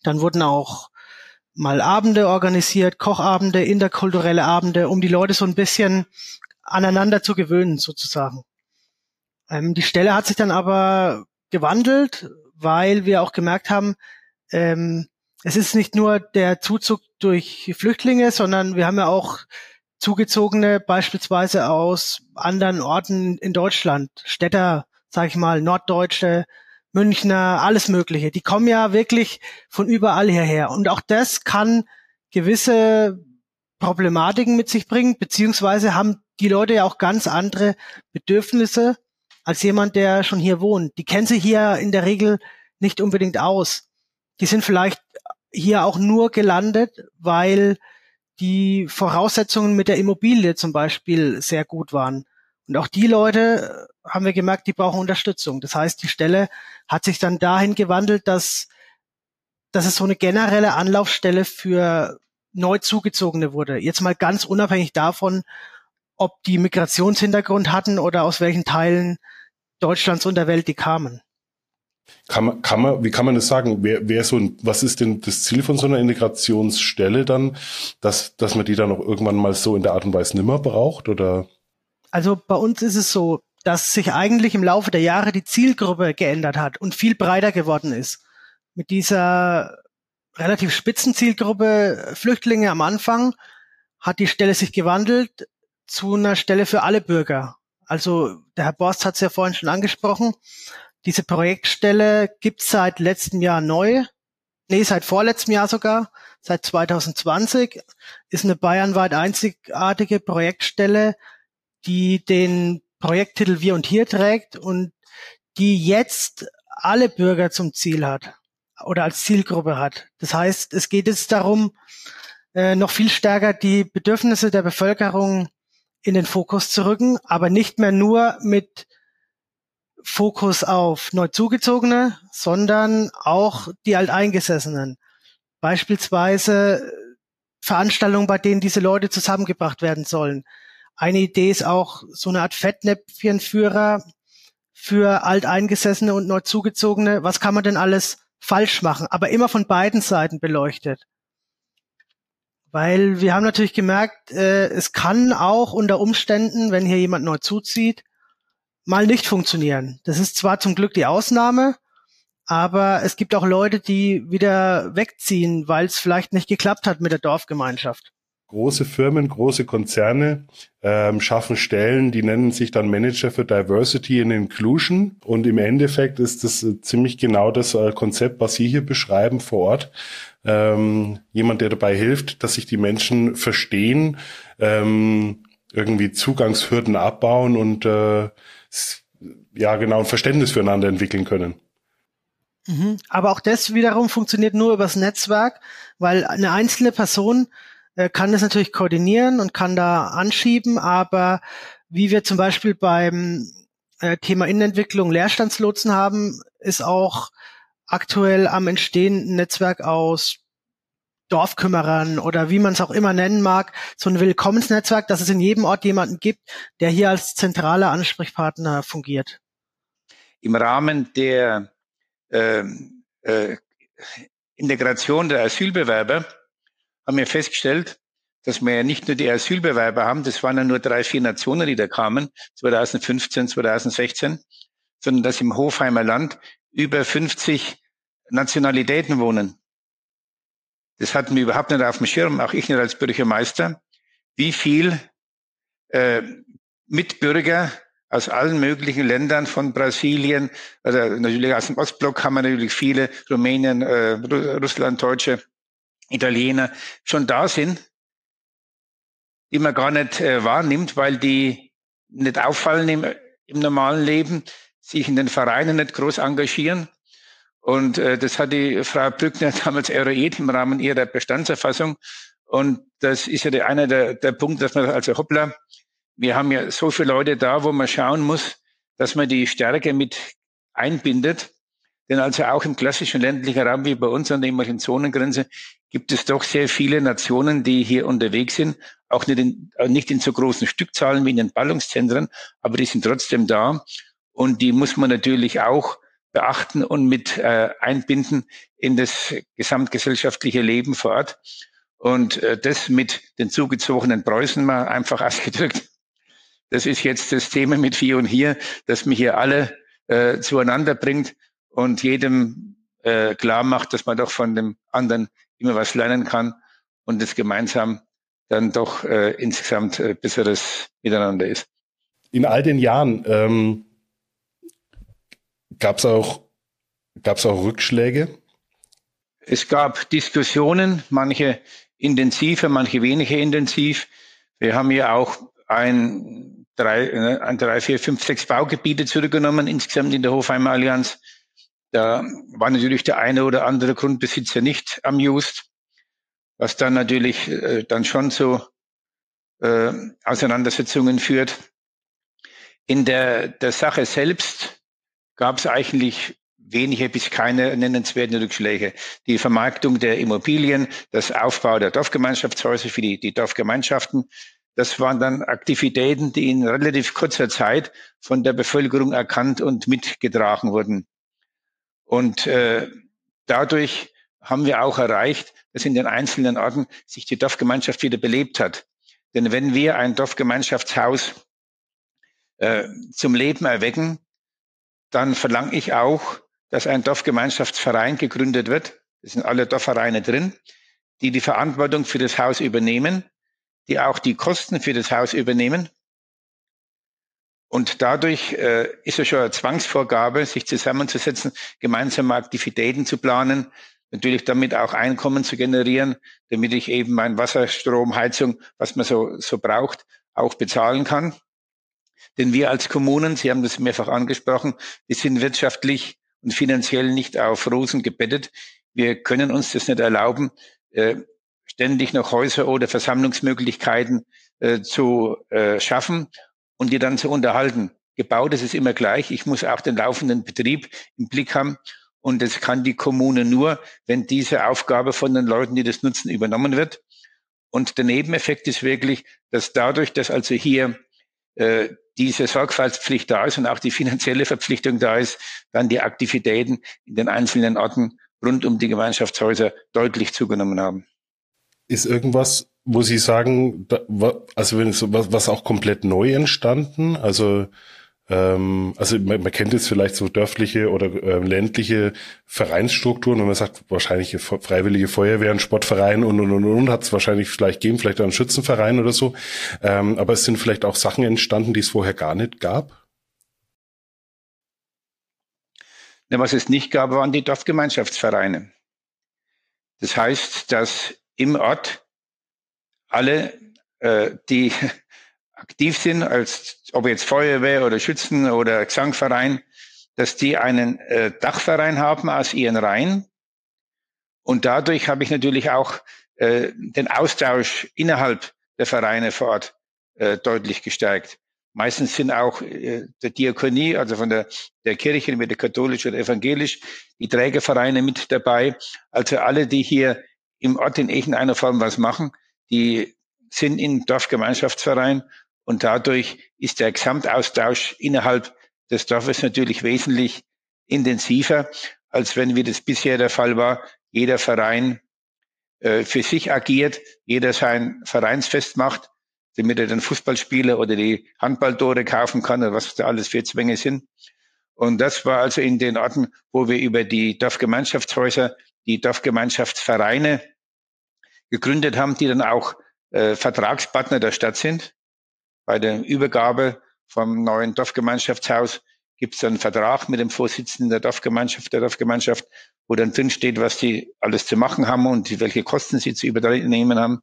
Dann wurden auch mal Abende organisiert, Kochabende, interkulturelle Abende, um die Leute so ein bisschen aneinander zu gewöhnen, sozusagen. Ähm, die Stelle hat sich dann aber gewandelt, weil wir auch gemerkt haben, ähm, es ist nicht nur der Zuzug durch Flüchtlinge, sondern wir haben ja auch Zugezogene beispielsweise aus anderen Orten in Deutschland, Städter, sag ich mal, Norddeutsche, Münchner, alles Mögliche. Die kommen ja wirklich von überall hierher. Und auch das kann gewisse Problematiken mit sich bringen, beziehungsweise haben die Leute ja auch ganz andere Bedürfnisse als jemand, der schon hier wohnt. Die kennen sich hier in der Regel nicht unbedingt aus. Die sind vielleicht hier auch nur gelandet, weil die Voraussetzungen mit der Immobilie zum Beispiel sehr gut waren. Und auch die Leute äh, haben wir gemerkt, die brauchen Unterstützung. Das heißt, die Stelle hat sich dann dahin gewandelt, dass, dass es so eine generelle Anlaufstelle für neu zugezogene wurde. Jetzt mal ganz unabhängig davon, ob die Migrationshintergrund hatten oder aus welchen Teilen Deutschlands und der Welt die kamen. Kann man, kann man, wie kann man das sagen? Wer, wer so ein, was ist denn das Ziel von so einer Integrationsstelle dann, dass, dass man die dann auch irgendwann mal so in der Art und Weise nimmer braucht oder? Also bei uns ist es so, dass sich eigentlich im Laufe der Jahre die Zielgruppe geändert hat und viel breiter geworden ist. Mit dieser relativ spitzen Zielgruppe Flüchtlinge am Anfang hat die Stelle sich gewandelt zu einer Stelle für alle Bürger. Also der Herr Borst hat es ja vorhin schon angesprochen. Diese Projektstelle gibt es seit letztem Jahr neu. Nee, seit vorletztem Jahr sogar. Seit 2020 ist eine bayernweit einzigartige Projektstelle, die den Projekttitel Wir und Hier trägt und die jetzt alle Bürger zum Ziel hat oder als Zielgruppe hat. Das heißt, es geht jetzt darum, äh, noch viel stärker die Bedürfnisse der Bevölkerung in den Fokus zu rücken, aber nicht mehr nur mit Fokus auf Neuzugezogene, sondern auch die Alteingesessenen. Beispielsweise Veranstaltungen, bei denen diese Leute zusammengebracht werden sollen. Eine Idee ist auch so eine Art Fettnäpfchenführer für Alteingesessene und Neuzugezogene. Was kann man denn alles falsch machen? Aber immer von beiden Seiten beleuchtet. Weil wir haben natürlich gemerkt, äh, es kann auch unter Umständen, wenn hier jemand neu zuzieht, mal nicht funktionieren. Das ist zwar zum Glück die Ausnahme, aber es gibt auch Leute, die wieder wegziehen, weil es vielleicht nicht geklappt hat mit der Dorfgemeinschaft. Große Firmen, große Konzerne ähm, schaffen Stellen, die nennen sich dann Manager für Diversity and Inclusion. Und im Endeffekt ist das äh, ziemlich genau das äh, Konzept, was Sie hier beschreiben vor Ort. Ähm, jemand, der dabei hilft, dass sich die Menschen verstehen, ähm, irgendwie Zugangshürden abbauen und äh, ja genau ein Verständnis füreinander entwickeln können. Mhm. Aber auch das wiederum funktioniert nur übers Netzwerk, weil eine einzelne Person kann das natürlich koordinieren und kann da anschieben, aber wie wir zum Beispiel beim äh, Thema Innenentwicklung Leerstandslotsen haben, ist auch aktuell am Entstehen ein Netzwerk aus Dorfkümmerern oder wie man es auch immer nennen mag, so ein Willkommensnetzwerk, dass es in jedem Ort jemanden gibt, der hier als zentraler Ansprechpartner fungiert. Im Rahmen der äh, äh, Integration der Asylbewerber haben wir festgestellt, dass wir ja nicht nur die Asylbewerber haben, das waren ja nur drei, vier Nationen, die da kamen, 2015, 2016, sondern dass im Hofheimer Land über 50 Nationalitäten wohnen. Das hatten wir überhaupt nicht auf dem Schirm, auch ich nicht als Bürgermeister, wie viel äh, Mitbürger aus allen möglichen Ländern von Brasilien, also natürlich aus dem Ostblock haben wir natürlich viele, Rumänien, äh, Russland, Deutsche, Italiener schon da sind, die man gar nicht äh, wahrnimmt, weil die nicht auffallen im, im normalen Leben, sich in den Vereinen nicht groß engagieren und äh, das hat die Frau Brückner <laughs> damals eruiert im Rahmen ihrer Bestandserfassung. Und das ist ja der, einer der, der Punkte, dass man also hoppla, wir haben ja so viele Leute da, wo man schauen muss, dass man die Stärke mit einbindet. Denn also auch im klassischen ländlichen Raum wie bei uns an der Zonengrenze gibt es doch sehr viele Nationen, die hier unterwegs sind, auch nicht in, nicht in so großen Stückzahlen wie in den Ballungszentren, aber die sind trotzdem da. Und die muss man natürlich auch beachten und mit äh, einbinden in das gesamtgesellschaftliche Leben vor Ort. Und äh, das mit den zugezogenen Preußen mal einfach <laughs> ausgedrückt. Das ist jetzt das Thema mit Vier und Hier, das mich hier alle äh, zueinander bringt und jedem äh, klar macht, dass man doch von dem anderen immer was lernen kann und es gemeinsam dann doch äh, insgesamt äh, besseres Miteinander ist. In all den Jahren ähm, gab es auch, gab's auch Rückschläge? Es gab Diskussionen, manche intensiver, manche weniger intensiv. Wir haben ja auch ein drei, äh, ein drei, vier, fünf, sechs Baugebiete zurückgenommen insgesamt in der Hofheimer Allianz. Da war natürlich der eine oder andere Grundbesitzer nicht amused, was dann natürlich äh, dann schon so äh, Auseinandersetzungen führt. In der, der Sache selbst gab es eigentlich wenige bis keine nennenswerten Rückschläge. Die Vermarktung der Immobilien, das Aufbau der Dorfgemeinschaftshäuser für die, die Dorfgemeinschaften, das waren dann Aktivitäten, die in relativ kurzer Zeit von der Bevölkerung erkannt und mitgetragen wurden. Und äh, dadurch haben wir auch erreicht, dass in den einzelnen Orten sich die Dorfgemeinschaft wieder belebt hat. Denn wenn wir ein Dorfgemeinschaftshaus äh, zum Leben erwecken, dann verlange ich auch, dass ein Dorfgemeinschaftsverein gegründet wird. Es sind alle Dorfvereine drin, die die Verantwortung für das Haus übernehmen, die auch die Kosten für das Haus übernehmen. Und dadurch äh, ist es schon eine Zwangsvorgabe, sich zusammenzusetzen, gemeinsame Aktivitäten zu planen, natürlich damit auch Einkommen zu generieren, damit ich eben mein Wasser, Strom, Heizung, was man so, so braucht, auch bezahlen kann. Denn wir als Kommunen, Sie haben das mehrfach angesprochen, wir sind wirtschaftlich und finanziell nicht auf Rosen gebettet. Wir können uns das nicht erlauben, äh, ständig noch Häuser oder Versammlungsmöglichkeiten äh, zu äh, schaffen und die dann zu unterhalten. Gebaut ist es immer gleich. Ich muss auch den laufenden Betrieb im Blick haben. Und das kann die Kommune nur, wenn diese Aufgabe von den Leuten, die das nutzen, übernommen wird. Und der Nebeneffekt ist wirklich, dass dadurch, dass also hier äh, diese Sorgfaltspflicht da ist und auch die finanzielle Verpflichtung da ist, dann die Aktivitäten in den einzelnen Orten rund um die Gemeinschaftshäuser deutlich zugenommen haben. Ist irgendwas, wo Sie sagen, also wenn es was, was auch komplett neu entstanden, also ähm, also man, man kennt jetzt vielleicht so dörfliche oder äh, ländliche Vereinsstrukturen und man sagt wahrscheinlich freiwillige Feuerwehren, Sportverein und und und und hat es wahrscheinlich vielleicht geben, vielleicht auch einen Schützenverein oder so. Ähm, aber es sind vielleicht auch Sachen entstanden, die es vorher gar nicht gab. Ja, was es nicht gab, waren die Dorfgemeinschaftsvereine. Das heißt, dass im Ort alle, äh, die <laughs> aktiv sind, als ob jetzt Feuerwehr oder Schützen oder Gesangverein, dass die einen äh, Dachverein haben aus ihren Reihen. Und dadurch habe ich natürlich auch äh, den Austausch innerhalb der Vereine vor Ort äh, deutlich gestärkt. Meistens sind auch äh, der Diakonie, also von der, der Kirche, entweder katholisch oder evangelisch, die Trägervereine mit dabei. Also alle, die hier im Ort in irgendeiner Form was machen, die sind in Dorfgemeinschaftsverein und dadurch ist der Gesamtaustausch innerhalb des Dorfes natürlich wesentlich intensiver, als wenn wie das bisher der Fall war. Jeder Verein äh, für sich agiert, jeder sein Vereinsfest macht, damit er den Fußballspieler oder die Handballtore kaufen kann oder was da alles für Zwänge sind. Und das war also in den Orten, wo wir über die Dorfgemeinschaftshäuser, die Dorfgemeinschaftsvereine gegründet haben, die dann auch äh, Vertragspartner der Stadt sind. Bei der Übergabe vom neuen Dorfgemeinschaftshaus gibt es einen Vertrag mit dem Vorsitzenden der Dorfgemeinschaft, der Dorfgemeinschaft, wo dann drin steht, was die alles zu machen haben und welche Kosten sie zu übernehmen haben.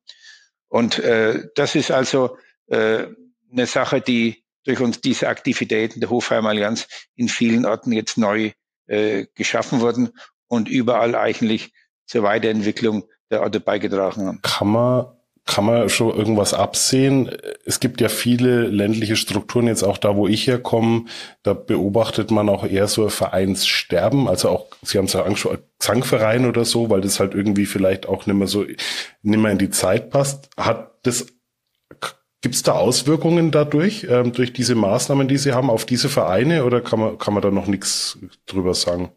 Und äh, das ist also äh, eine Sache, die durch uns diese Aktivitäten der Hofheimer Allianz in vielen Orten jetzt neu äh, geschaffen wurden und überall eigentlich zur Weiterentwicklung der Orte beigetragen haben. Kann man kann man schon irgendwas absehen? Es gibt ja viele ländliche Strukturen, jetzt auch da, wo ich herkomme, da beobachtet man auch eher so ein Vereinssterben, also auch, Sie haben es ja angesprochen, Gesangverein oder so, weil das halt irgendwie vielleicht auch nicht mehr so, nicht mehr in die Zeit passt. Hat das, Gibt es da Auswirkungen dadurch, ähm, durch diese Maßnahmen, die Sie haben, auf diese Vereine oder kann man, kann man da noch nichts drüber sagen?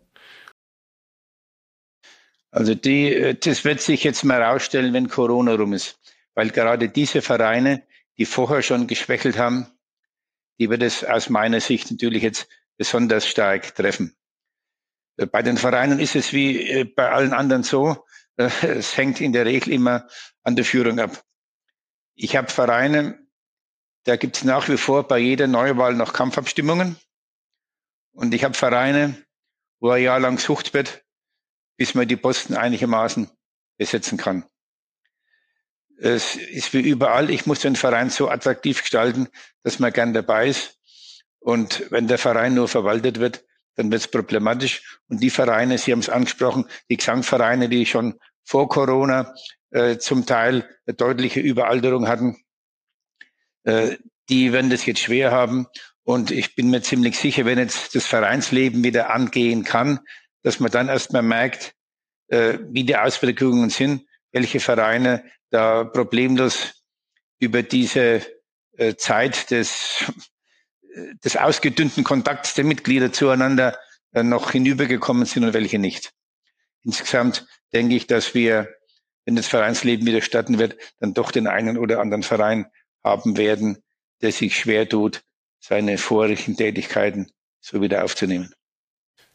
Also die, äh, das wird sich jetzt mal rausstellen, wenn Corona rum ist. Weil gerade diese Vereine, die vorher schon geschwächelt haben, die wird es aus meiner Sicht natürlich jetzt besonders stark treffen. Äh, bei den Vereinen ist es wie äh, bei allen anderen so, <laughs> es hängt in der Regel immer an der Führung ab. Ich habe Vereine, da gibt es nach wie vor bei jeder Neuwahl noch Kampfabstimmungen. Und ich habe Vereine, wo ein Jahr lang gesucht wird, bis man die Posten einigermaßen besetzen kann. Es ist wie überall, ich muss den Verein so attraktiv gestalten, dass man gern dabei ist. Und wenn der Verein nur verwaltet wird, dann wird es problematisch. Und die Vereine, Sie haben es angesprochen, die Gesangvereine, die schon vor Corona äh, zum Teil eine deutliche Überalterung hatten, äh, die werden das jetzt schwer haben. Und ich bin mir ziemlich sicher, wenn jetzt das Vereinsleben wieder angehen kann, dass man dann erstmal merkt, äh, wie die Auswirkungen sind, welche Vereine da problemlos über diese äh, Zeit des, äh, des ausgedünnten Kontakts der Mitglieder zueinander äh, noch hinübergekommen sind und welche nicht. Insgesamt denke ich, dass wir wenn das Vereinsleben wieder starten wird, dann doch den einen oder anderen Verein haben werden, der sich schwer tut, seine vorigen Tätigkeiten so wieder aufzunehmen.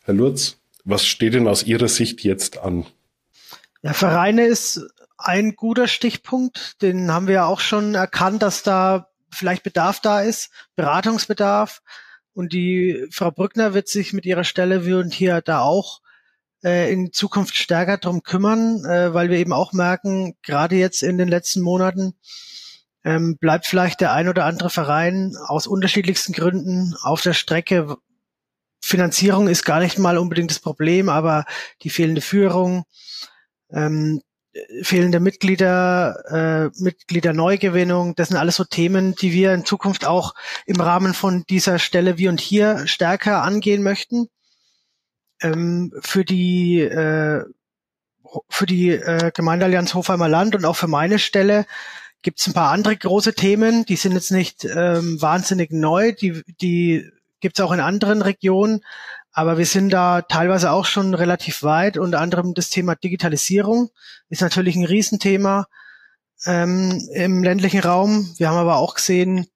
Herr Lutz, was steht denn aus Ihrer Sicht jetzt an? Ja, Vereine ist ein guter Stichpunkt. Den haben wir ja auch schon erkannt, dass da vielleicht Bedarf da ist, Beratungsbedarf. Und die Frau Brückner wird sich mit ihrer Stelle wie und hier da auch äh, in Zukunft stärker drum kümmern, äh, weil wir eben auch merken, gerade jetzt in den letzten Monaten ähm, bleibt vielleicht der ein oder andere Verein aus unterschiedlichsten Gründen auf der Strecke. Finanzierung ist gar nicht mal unbedingt das Problem, aber die fehlende Führung, ähm, fehlende Mitglieder, äh, Mitgliederneugewinnung, das sind alles so Themen, die wir in Zukunft auch im Rahmen von dieser Stelle wie und hier stärker angehen möchten. Ähm, für die äh, für die äh, Gemeindeallianz Hofheimer Land und auch für meine Stelle gibt es ein paar andere große Themen, die sind jetzt nicht ähm, wahnsinnig neu, die, die gibt es auch in anderen Regionen, aber wir sind da teilweise auch schon relativ weit. Unter anderem das Thema Digitalisierung ist natürlich ein Riesenthema ähm, im ländlichen Raum. Wir haben aber auch gesehen,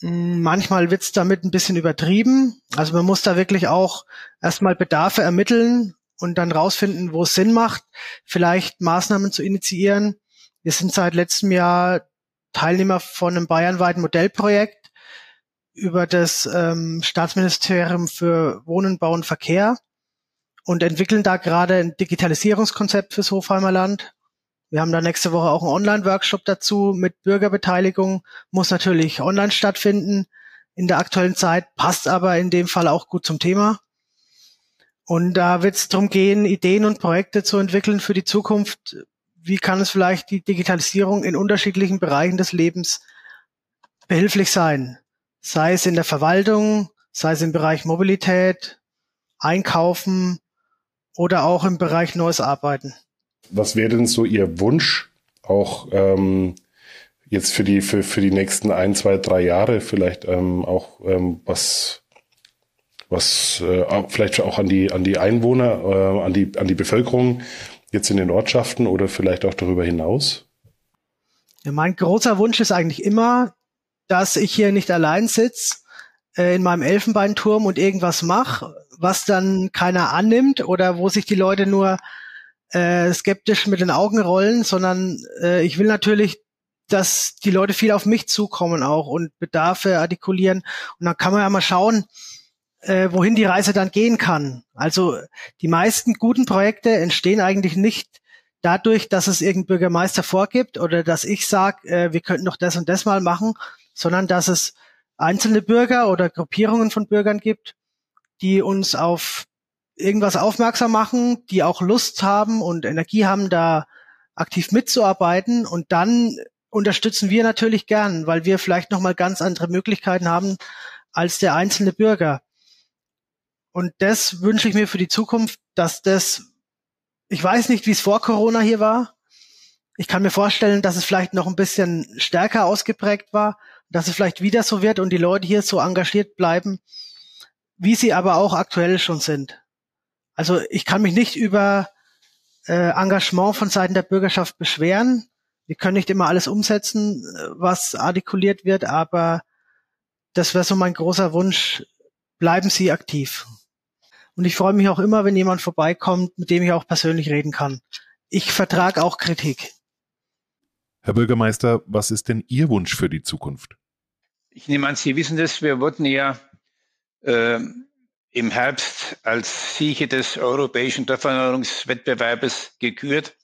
hm, manchmal wird's damit ein bisschen übertrieben. Also man muss da wirklich auch erstmal Bedarfe ermitteln und dann rausfinden, wo es Sinn macht, vielleicht Maßnahmen zu initiieren. Wir sind seit letztem Jahr Teilnehmer von einem bayernweiten Modellprojekt über das ähm, Staatsministerium für Wohnen, Bau und Verkehr und entwickeln da gerade ein Digitalisierungskonzept fürs Hofheimer Land. Wir haben da nächste Woche auch einen Online-Workshop dazu mit Bürgerbeteiligung. Muss natürlich online stattfinden in der aktuellen Zeit, passt aber in dem Fall auch gut zum Thema. Und da wird es darum gehen, Ideen und Projekte zu entwickeln für die Zukunft. Wie kann es vielleicht die Digitalisierung in unterschiedlichen Bereichen des Lebens behilflich sein? Sei es in der Verwaltung, sei es im Bereich Mobilität, Einkaufen oder auch im Bereich neues Arbeiten. Was wäre denn so Ihr Wunsch, auch ähm, jetzt für die, für, für die nächsten ein, zwei, drei Jahre vielleicht ähm, auch ähm, was was äh, vielleicht auch an die an die Einwohner, äh, an die an die Bevölkerung jetzt in den Ortschaften oder vielleicht auch darüber hinaus? Ja, mein großer Wunsch ist eigentlich immer, dass ich hier nicht allein sitze äh, in meinem Elfenbeinturm und irgendwas mache, was dann keiner annimmt oder wo sich die Leute nur äh, skeptisch mit den Augen rollen, sondern äh, ich will natürlich, dass die Leute viel auf mich zukommen auch und Bedarfe artikulieren. Und dann kann man ja mal schauen, äh, wohin die Reise dann gehen kann. Also die meisten guten Projekte entstehen eigentlich nicht dadurch, dass es irgendein Bürgermeister vorgibt oder dass ich sage, äh, wir könnten doch das und das mal machen, sondern dass es einzelne Bürger oder Gruppierungen von Bürgern gibt, die uns auf irgendwas aufmerksam machen, die auch Lust haben und Energie haben, da aktiv mitzuarbeiten. Und dann unterstützen wir natürlich gern, weil wir vielleicht nochmal ganz andere Möglichkeiten haben als der einzelne Bürger. Und das wünsche ich mir für die Zukunft, dass das, ich weiß nicht, wie es vor Corona hier war, Ich kann mir vorstellen, dass es vielleicht noch ein bisschen stärker ausgeprägt war, dass es vielleicht wieder so wird und die Leute hier so engagiert bleiben, wie sie aber auch aktuell schon sind. Also ich kann mich nicht über äh, Engagement von Seiten der Bürgerschaft beschweren. Wir können nicht immer alles umsetzen, äh, was artikuliert wird, aber das wäre so mein großer Wunsch. Bleiben Sie aktiv. Und ich freue mich auch immer, wenn jemand vorbeikommt, mit dem ich auch persönlich reden kann. Ich vertrage auch Kritik. Herr Bürgermeister, was ist denn Ihr Wunsch für die Zukunft? Ich nehme an, Sie wissen das, wir wurden ja äh, im Herbst als Sieger des europäischen Dorferneuerungswettbewerbes gekürt.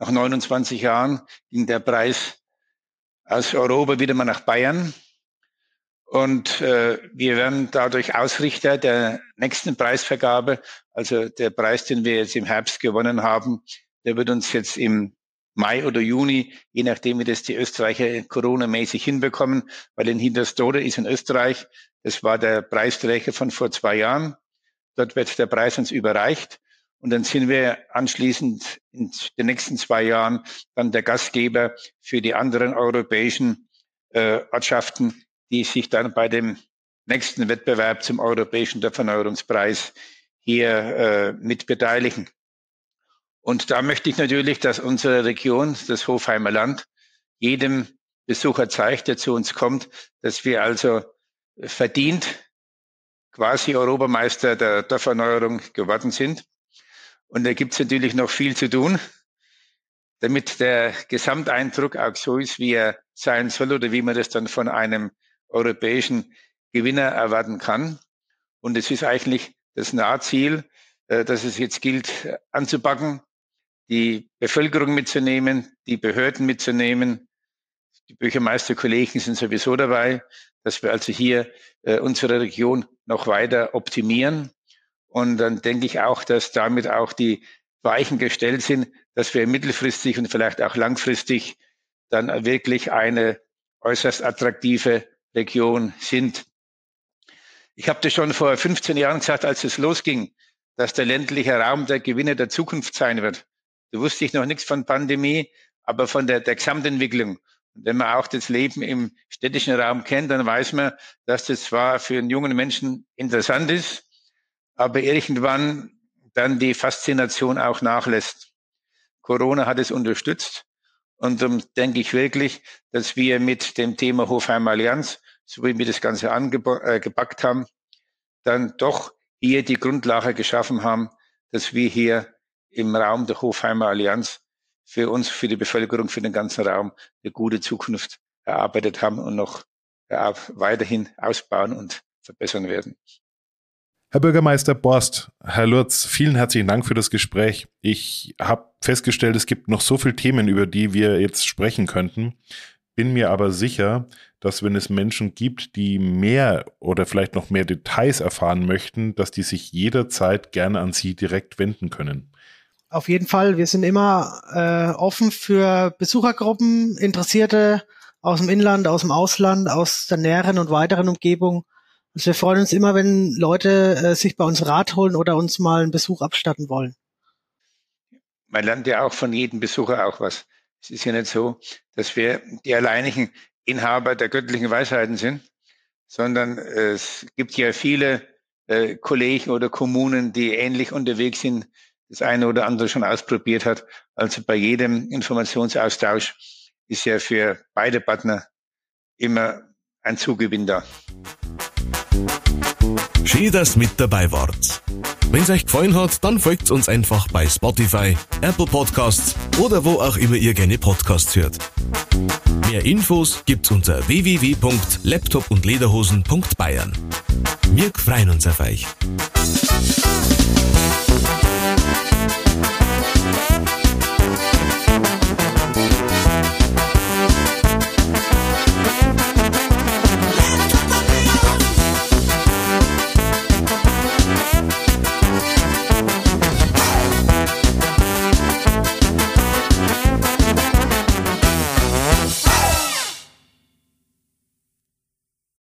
Nach 29 Jahren ging der Preis aus Europa wieder mal nach Bayern. Und äh, wir werden dadurch Ausrichter der nächsten Preisvergabe. Also der Preis, den wir jetzt im Herbst gewonnen haben, der wird uns jetzt im Mai oder Juni, je nachdem, wie das die Österreicher Corona-mäßig hinbekommen, weil in Hinterstode ist in Österreich, das war der Preisträger von vor zwei Jahren. Dort wird der Preis uns überreicht. Und dann sind wir anschließend in den nächsten zwei Jahren dann der Gastgeber für die anderen europäischen äh, Ortschaften, die sich dann bei dem nächsten Wettbewerb zum Europäischen Verneuerungspreis hier äh, mit beteiligen. Und da möchte ich natürlich, dass unsere Region, das Hofheimer Land, jedem Besucher zeigt, der zu uns kommt, dass wir also verdient quasi Europameister der Dorferneuerung geworden sind. Und da gibt es natürlich noch viel zu tun, damit der Gesamteindruck auch so ist, wie er sein soll oder wie man das dann von einem europäischen Gewinner erwarten kann. Und es ist eigentlich das Nahziel, äh, dass es jetzt gilt anzupacken, die Bevölkerung mitzunehmen, die Behörden mitzunehmen. Die Bürgermeisterkollegen sind sowieso dabei, dass wir also hier äh, unsere Region noch weiter optimieren. Und dann denke ich auch, dass damit auch die Weichen gestellt sind, dass wir mittelfristig und vielleicht auch langfristig dann wirklich eine äußerst attraktive Region sind. Ich habe das schon vor 15 Jahren gesagt, als es losging, dass der ländliche Raum der Gewinner der Zukunft sein wird. Da wusste ich noch nichts von Pandemie, aber von der, der Gesamtentwicklung. Und wenn man auch das Leben im städtischen Raum kennt, dann weiß man, dass das zwar für einen jungen Menschen interessant ist, aber irgendwann dann die Faszination auch nachlässt. Corona hat es unterstützt und darum denke ich wirklich, dass wir mit dem Thema Hofheim Allianz, so wie wir das Ganze angepackt äh, haben, dann doch hier die Grundlage geschaffen haben, dass wir hier im Raum der Hofheimer Allianz für uns, für die Bevölkerung, für den ganzen Raum eine gute Zukunft erarbeitet haben und noch weiterhin ausbauen und verbessern werden. Herr Bürgermeister Borst, Herr Lurz, vielen herzlichen Dank für das Gespräch. Ich habe festgestellt, es gibt noch so viele Themen, über die wir jetzt sprechen könnten. Bin mir aber sicher, dass wenn es Menschen gibt, die mehr oder vielleicht noch mehr Details erfahren möchten, dass die sich jederzeit gerne an Sie direkt wenden können. Auf jeden Fall. Wir sind immer äh, offen für Besuchergruppen, Interessierte aus dem Inland, aus dem Ausland, aus der näheren und weiteren Umgebung. Also wir freuen uns immer, wenn Leute äh, sich bei uns Rat holen oder uns mal einen Besuch abstatten wollen. Man lernt ja auch von jedem Besucher auch was. Es ist ja nicht so, dass wir die alleinigen Inhaber der göttlichen Weisheiten sind, sondern es gibt ja viele äh, Kollegen oder Kommunen, die ähnlich unterwegs sind das eine oder andere schon ausprobiert hat. Also bei jedem Informationsaustausch ist ja für beide Partner immer ein Zugewinn da. Schön, dass mit dabei wart. Wenn es euch gefallen hat, dann folgt uns einfach bei Spotify, Apple Podcasts oder wo auch immer ihr gerne Podcasts hört. Mehr Infos gibt's unter www.laptopundlederhosen.bayern. Wir freuen uns auf euch.